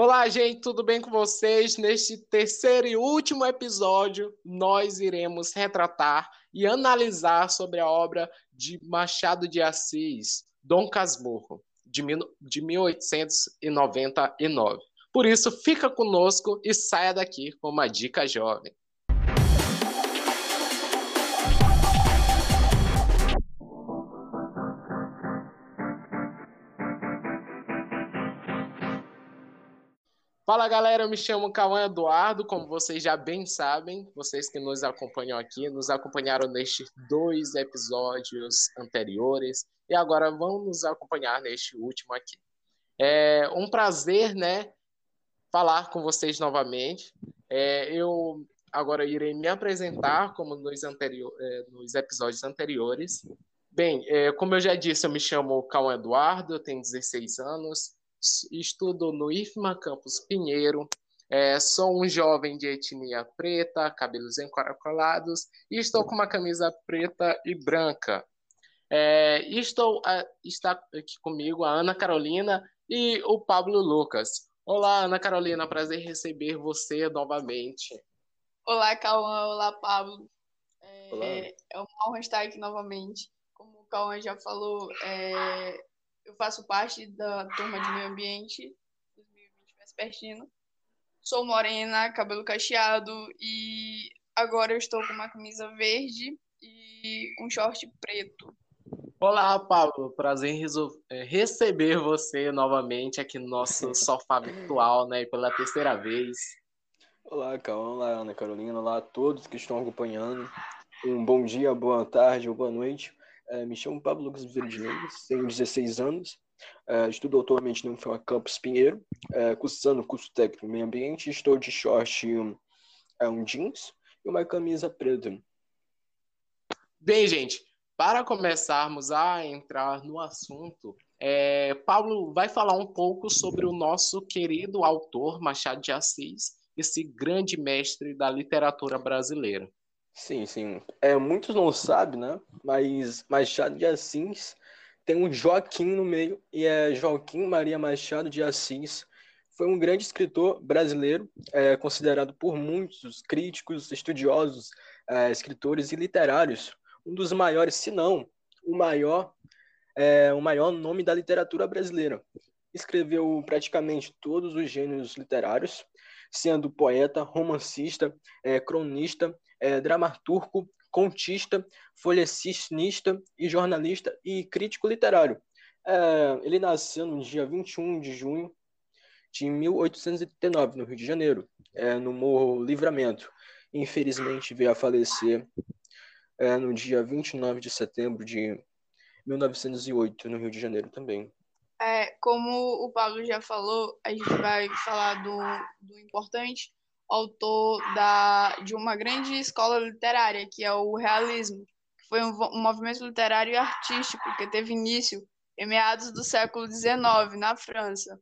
Olá, gente, tudo bem com vocês? Neste terceiro e último episódio, nós iremos retratar e analisar sobre a obra de Machado de Assis, Dom Casmurro, de, de 1899. Por isso, fica conosco e saia daqui com uma dica jovem. Fala galera, eu me chamo Cauã Eduardo, como vocês já bem sabem, vocês que nos acompanham aqui, nos acompanharam nestes dois episódios anteriores e agora vão nos acompanhar neste último aqui. É um prazer, né, falar com vocês novamente. É, eu agora irei me apresentar como nos, anterior, é, nos episódios anteriores. Bem, é, como eu já disse, eu me chamo Cauã Eduardo, eu tenho 16 anos, estudo no IFMA Campus Pinheiro, é, sou um jovem de etnia preta, cabelos encaracolados, e estou com uma camisa preta e branca. É, estou a, está aqui comigo a Ana Carolina e o Pablo Lucas. Olá, Ana Carolina, prazer receber você novamente. Olá, Cauã, olá, Pablo. É, olá. é uma honra estar aqui novamente. Como o Cauã já falou, é, eu faço parte da turma de meio ambiente 2020 Vespertino. Sou morena, cabelo cacheado e agora eu estou com uma camisa verde e um short preto. Olá, Pablo. Prazer em é, receber você novamente aqui no nosso sofá virtual, né? Pela terceira vez. Olá, Calma. Olá, Ana Carolina. Olá a todos que estão acompanhando. Um bom dia, boa tarde ou boa noite. É, me chamo Pablo Lucas Verdineiros, tenho 16 anos, é, estudo atualmente no UFAM Campus Pinheiro, é, cursando curso técnico em meio ambiente, estou de short um, um jeans e uma camisa preta. Bem, gente, para começarmos a entrar no assunto, é, Paulo vai falar um pouco sobre o nosso querido autor Machado de Assis, esse grande mestre da literatura brasileira. Sim, sim. É, muitos não sabem, né? Mas Machado de Assis tem um Joaquim no meio, e é Joaquim Maria Machado de Assis. Foi um grande escritor brasileiro, é, considerado por muitos críticos, estudiosos, é, escritores e literários, um dos maiores, se não o maior, é, o maior nome da literatura brasileira. Escreveu praticamente todos os gêneros literários, sendo poeta, romancista, é, cronista, é, dramaturgo, contista, folhecinista e jornalista e crítico literário. É, ele nasceu no dia 21 de junho de 1889, no Rio de Janeiro, é, no Morro Livramento. Infelizmente veio a falecer é, no dia 29 de setembro de 1908, no Rio de Janeiro também. É, como o Pablo já falou, a gente vai falar do, do importante autor da, de uma grande escola literária, que é o realismo, que foi um, um movimento literário e artístico que teve início em meados do século XIX, na França.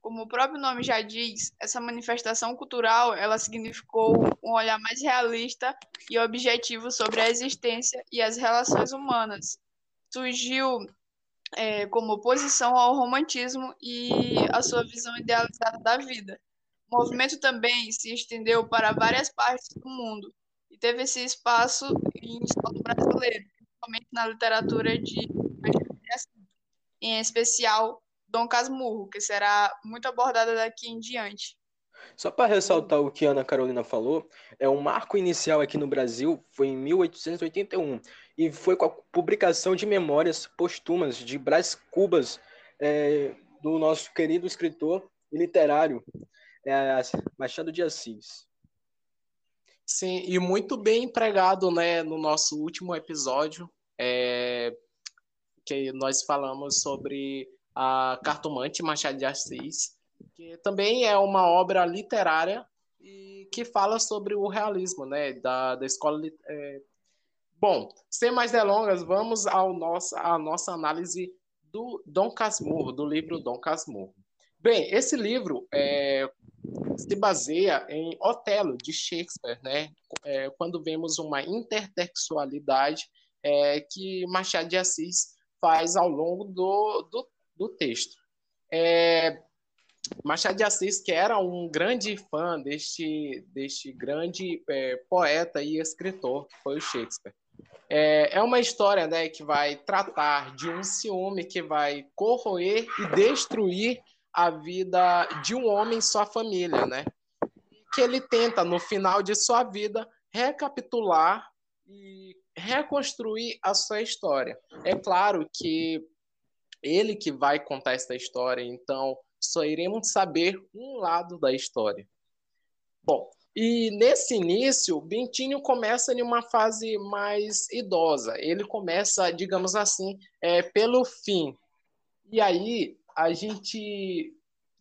Como o próprio nome já diz, essa manifestação cultural ela significou um olhar mais realista e objetivo sobre a existência e as relações humanas. Surgiu é, como oposição ao romantismo e a sua visão idealizada da vida. O movimento também se estendeu para várias partes do mundo e teve esse espaço em solo brasileiro, principalmente na literatura de em especial Dom Casmurro, que será muito abordada daqui em diante. Só para ressaltar o que a Ana Carolina falou, é um marco inicial aqui no Brasil foi em 1881 e foi com a publicação de memórias póstumas de Brás Cubas, é, do nosso querido escritor e literário é Machado de Assis. Sim, e muito bem empregado né, no nosso último episódio, é, que nós falamos sobre a Cartomante Machado de Assis, que também é uma obra literária e que fala sobre o realismo, né, da, da escola. É... Bom, sem mais delongas, vamos ao nosso, à nossa análise do Dom Casmurro, do livro Dom Casmurro. Bem, esse livro é, se baseia em Otelo, de Shakespeare, né? É, quando vemos uma intertextualidade é, que Machado de Assis faz ao longo do, do, do texto. É, Machado de Assis, que era um grande fã deste, deste grande é, poeta e escritor, que foi o Shakespeare. É, é uma história né, que vai tratar de um ciúme que vai corroer e destruir a vida de um homem e sua família, né? Que ele tenta, no final de sua vida, recapitular e reconstruir a sua história. É claro que ele que vai contar essa história, então só iremos saber um lado da história. Bom, e nesse início, Bentinho começa em uma fase mais idosa. Ele começa, digamos assim, é, pelo fim. E aí a gente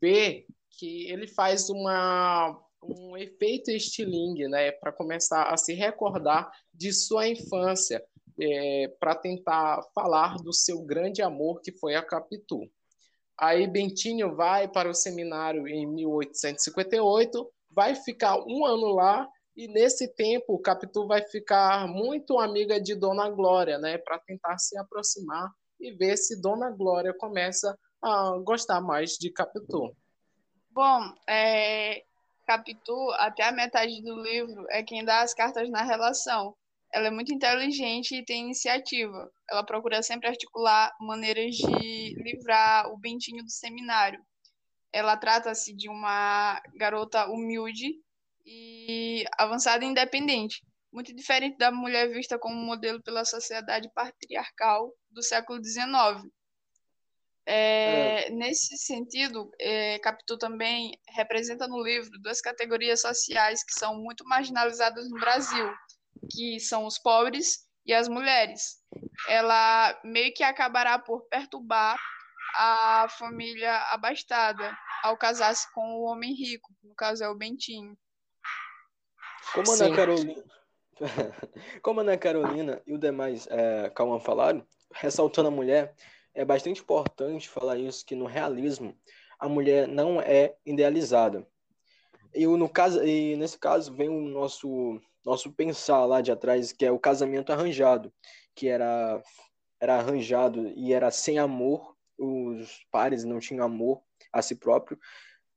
vê que ele faz uma, um efeito estilingue, né, para começar a se recordar de sua infância, é, para tentar falar do seu grande amor que foi a Capitu. Aí Bentinho vai para o seminário em 1858, vai ficar um ano lá e nesse tempo Capitu vai ficar muito amiga de Dona Glória, né, para tentar se aproximar e ver se Dona Glória começa a gostar mais de Capitu. Bom, é, Capitu, até a metade do livro, é quem dá as cartas na relação. Ela é muito inteligente e tem iniciativa. Ela procura sempre articular maneiras de livrar o Bentinho do seminário. Ela trata-se de uma garota humilde e avançada e independente, muito diferente da mulher vista como modelo pela sociedade patriarcal do século XIX. É, é. Nesse sentido, é, Capitu também representa no livro duas categorias sociais que são muito marginalizadas no Brasil, que são os pobres e as mulheres. Ela meio que acabará por perturbar a família abastada ao casar-se com o homem rico, no caso é o Bentinho. Como a Ana Carolina, como Ana Carolina e o demais é, Calma falaram, ressaltando a mulher, é bastante importante falar isso que no realismo a mulher não é idealizada. E no caso, e nesse caso vem o nosso nosso pensar lá de atrás, que é o casamento arranjado, que era, era arranjado e era sem amor, os pares não tinham amor a si próprio,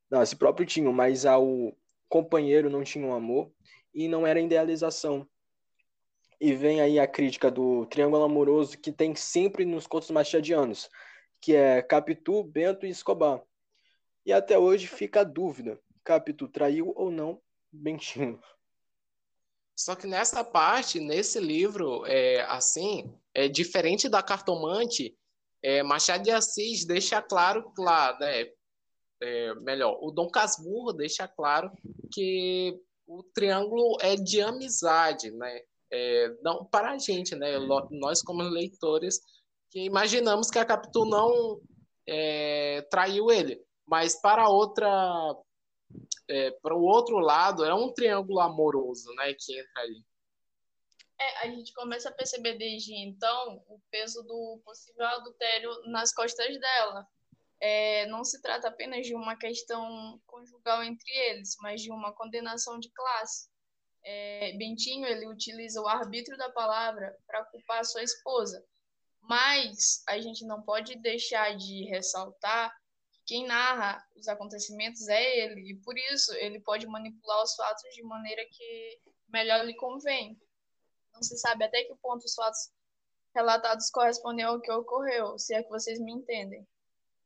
não, a si próprio tinham, mas ao companheiro não tinham amor, e não era idealização. E vem aí a crítica do triângulo amoroso que tem sempre nos contos machadianos, que é Capitu, Bento e Escobar. E até hoje fica a dúvida, Capitu traiu ou não Bentinho. Só que nessa parte, nesse livro, é, assim, é diferente da cartomante, é, Machado de Assis deixa claro, claro, né, é, melhor, o Dom Casmurro deixa claro que o triângulo é de amizade, né? É, não para a gente, né? Nós como leitores que imaginamos que a Capitu não é, traiu ele, mas para outra é, para o outro lado, é um triângulo amoroso, né, que entra ali. É, a gente começa a perceber desde então o peso do possível adultério nas costas dela. É, não se trata apenas de uma questão conjugal entre eles, mas de uma condenação de classe. É, Bentinho ele utiliza o arbítrio da palavra para culpar sua esposa, mas a gente não pode deixar de ressaltar quem narra os acontecimentos é ele, e por isso ele pode manipular os fatos de maneira que melhor lhe convém. Não se sabe até que ponto os fatos relatados correspondem ao que ocorreu, se é que vocês me entendem.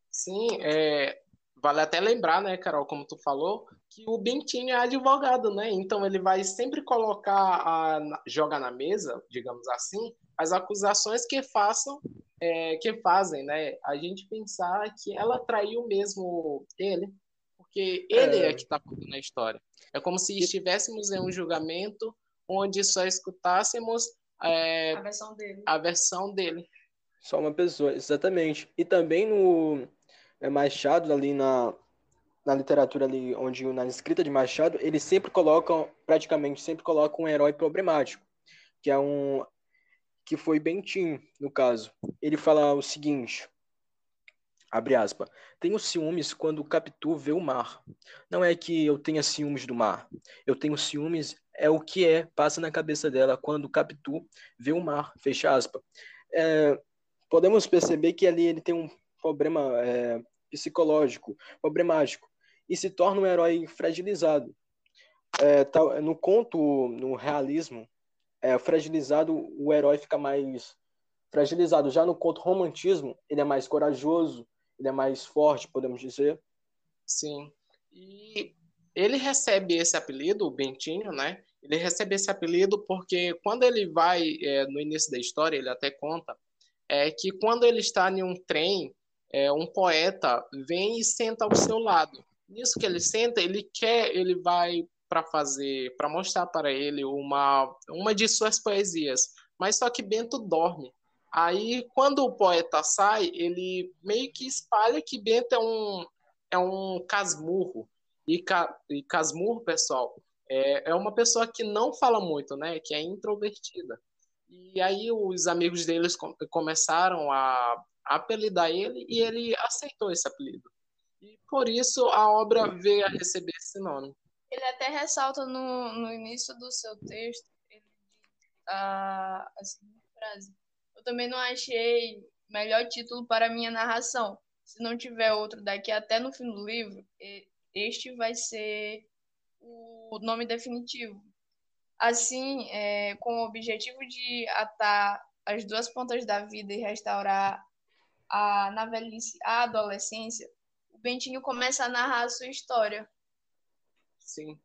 Sim, é, vale até lembrar, né, Carol, como tu falou, que o Bentinho é advogado, né? Então ele vai sempre colocar, a, jogar na mesa, digamos assim, as acusações que façam é, que fazem, né? A gente pensar que ela traiu mesmo ele, porque ele é, é que está contando a história. É como se estivéssemos em um julgamento onde só escutássemos é, a versão dele. A versão dele. Só uma pessoa, exatamente. E também no é, Machado, ali na, na literatura ali, onde na escrita de Machado, eles sempre colocam, praticamente sempre colocam um herói problemático, que é um que foi Bentinho, no caso. Ele fala o seguinte, abre aspas, tenho ciúmes quando o Capitu vê o mar. Não é que eu tenha ciúmes do mar. Eu tenho ciúmes é o que é, passa na cabeça dela quando o Capitu vê o mar, fecha aspas. É, podemos perceber que ali ele tem um problema, é, psicológico, problemático, e se torna um herói fragilizado. É, no conto, no realismo, é, fragilizado, o herói fica mais fragilizado. Já no conto romantismo, ele é mais corajoso, ele é mais forte, podemos dizer. Sim. E ele recebe esse apelido, o Bentinho, né? Ele recebe esse apelido porque quando ele vai, é, no início da história, ele até conta, é que quando ele está em um trem, é, um poeta vem e senta ao seu lado. Nisso que ele senta, ele quer, ele vai para fazer, para mostrar para ele uma, uma de suas poesias. Mas só que Bento dorme. Aí, quando o poeta sai, ele meio que espalha que Bento é um, é um casmurro. E, ca, e casmurro, pessoal, é, é uma pessoa que não fala muito, né? Que é introvertida. E aí os amigos deles começaram a, apelidar ele e ele aceitou esse apelido. E por isso a obra veio a receber esse nome. Ele até ressalta no, no início do seu texto ele, a, a seguinte frase: Eu também não achei melhor título para minha narração. Se não tiver outro daqui até no fim do livro, este vai ser o nome definitivo. Assim, é, com o objetivo de atar as duas pontas da vida e restaurar a, na velhice a adolescência, o Bentinho começa a narrar a sua história. Sim.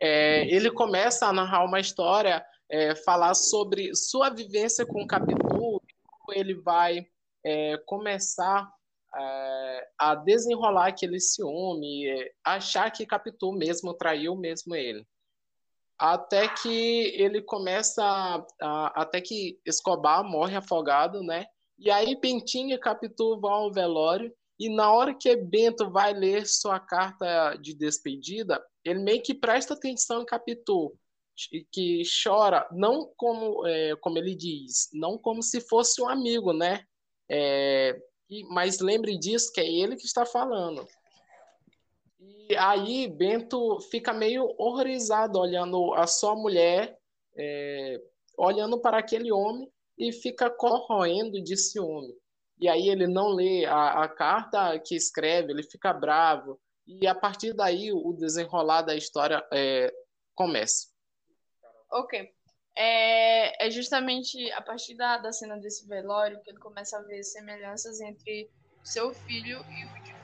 É, ele começa a narrar uma história, é, falar sobre sua vivência com o Capitu, como ele vai é, começar é, a desenrolar aquele ciúme, é, achar que Capitu mesmo traiu mesmo ele até que ele começa a, até que Escobar morre afogado, né? E aí Bentinho e Capitu vão ao velório e na hora que Bento vai ler sua carta de despedida, ele meio que presta atenção em Capitu, que chora não como é, como ele diz, não como se fosse um amigo, né? É, mas lembre disso que é ele que está falando. E aí Bento fica meio horrorizado olhando a sua mulher, é, olhando para aquele homem e fica corroendo de ciúme. E aí ele não lê a, a carta que escreve, ele fica bravo. E a partir daí o desenrolar da história é, começa. Ok. É, é, justamente a partir da, da cena desse velório que ele começa a ver semelhanças entre seu filho e o de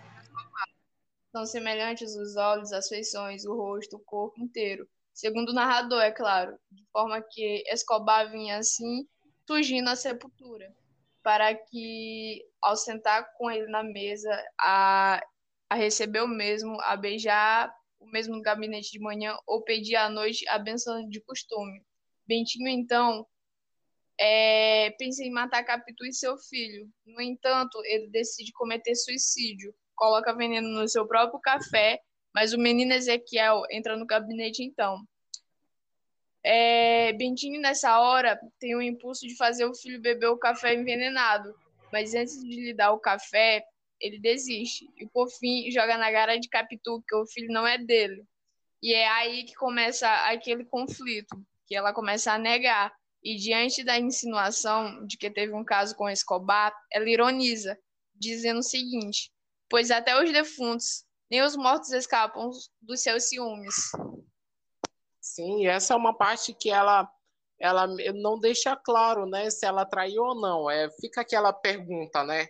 são semelhantes os olhos, as feições, o rosto, o corpo inteiro. Segundo o narrador, é claro, de forma que Escobar vinha assim, fugindo à sepultura, para que, ao sentar com ele na mesa, a, a receber o mesmo, a beijar o mesmo no gabinete de manhã ou pedir à noite a benção de costume. Bentinho, então, é, pensa em matar Capitu e seu filho. No entanto, ele decide cometer suicídio coloca veneno no seu próprio café, mas o menino Ezequiel entra no gabinete então. É, Bentinho, nessa hora, tem o impulso de fazer o filho beber o café envenenado, mas antes de lhe dar o café, ele desiste e, por fim, joga na cara de Capitu que o filho não é dele. E é aí que começa aquele conflito, que ela começa a negar. E diante da insinuação de que teve um caso com Escobar, ela ironiza, dizendo o seguinte: pois até os defuntos, nem os mortos escapam dos seus ciúmes. Sim, essa é uma parte que ela ela não deixa claro, né, se ela traiu ou não. É, fica aquela pergunta, né?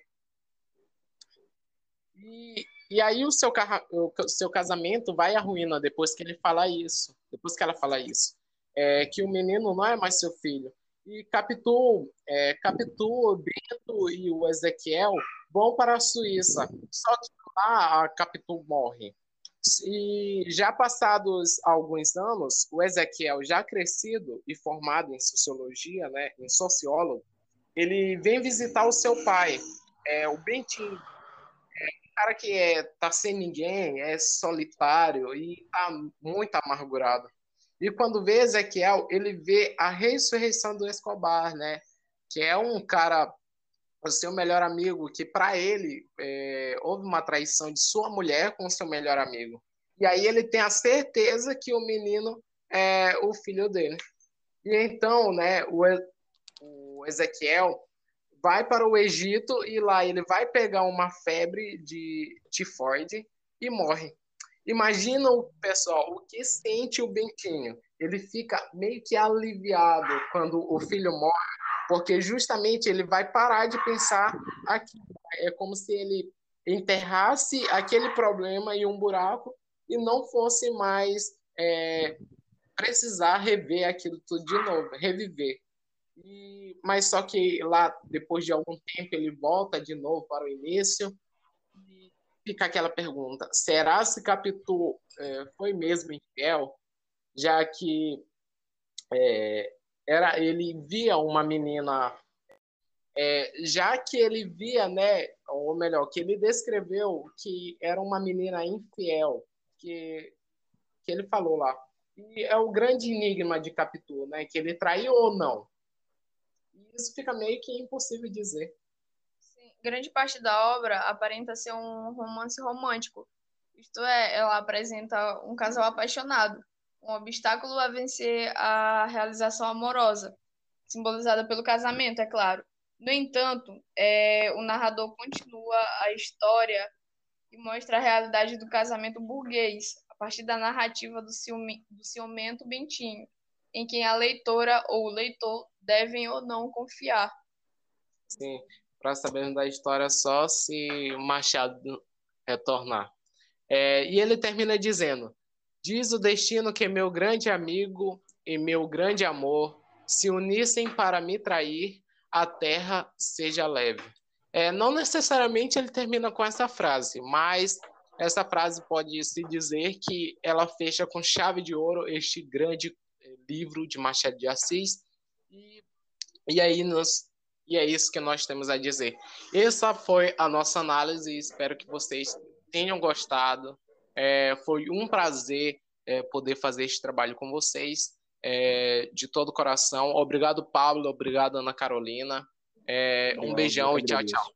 E, e aí o seu, o seu casamento vai à ruína depois que ele fala isso, depois que ela fala isso, é, que o menino não é mais seu filho. E Capitu, é, Capitu, Bento e o Ezequiel vão para a Suíça. Só que lá a Capitu morre. E já passados alguns anos, o Ezequiel, já crescido e formado em sociologia, né, em sociólogo, ele vem visitar o seu pai, é, o Bentinho. É um cara que é, tá sem ninguém, é solitário e tá muito amargurado. E quando vê Ezequiel, ele vê a ressurreição do Escobar, né? Que é um cara o seu melhor amigo, que para ele é, houve uma traição de sua mulher com seu melhor amigo. E aí ele tem a certeza que o menino é o filho dele. E então, né, o, o Ezequiel vai para o Egito e lá ele vai pegar uma febre de tifoide e morre. Imagina o pessoal, o que sente o Bentinho. Ele fica meio que aliviado quando o filho morre, porque justamente ele vai parar de pensar aqui. É como se ele enterrasse aquele problema em um buraco e não fosse mais é, precisar rever aquilo tudo de novo, reviver. E, mas só que lá, depois de algum tempo, ele volta de novo para o início e fica aquela pergunta: será se Capitu é, foi mesmo infiel? Já que é, era, ele via uma menina, é, já que ele via, né, ou melhor, que ele descreveu que era uma menina infiel, que, que ele falou lá. E é o grande enigma de Capitu, né, que ele traiu ou não isso fica meio que impossível dizer. Sim, grande parte da obra aparenta ser um romance romântico. Isto é, ela apresenta um casal apaixonado, um obstáculo a vencer a realização amorosa, simbolizada pelo casamento, é claro. No entanto, é, o narrador continua a história e mostra a realidade do casamento burguês, a partir da narrativa do, ciume, do ciumento Bentinho, em quem a leitora ou o leitor devem ou não confiar. Sim, para sabermos da história só se Machado retornar. É, e ele termina dizendo: Diz o destino que meu grande amigo e meu grande amor se unissem para me trair, a terra seja leve. É, não necessariamente ele termina com essa frase, mas essa frase pode se dizer que ela fecha com chave de ouro este grande livro de Machado de Assis e, e aí nos, e é isso que nós temos a dizer. Essa foi a nossa análise. Espero que vocês tenham gostado. É, foi um prazer é, poder fazer este trabalho com vocês. É, de todo o coração. Obrigado, Pablo. Obrigado, Ana Carolina. É, um beijão e tchau, tchau.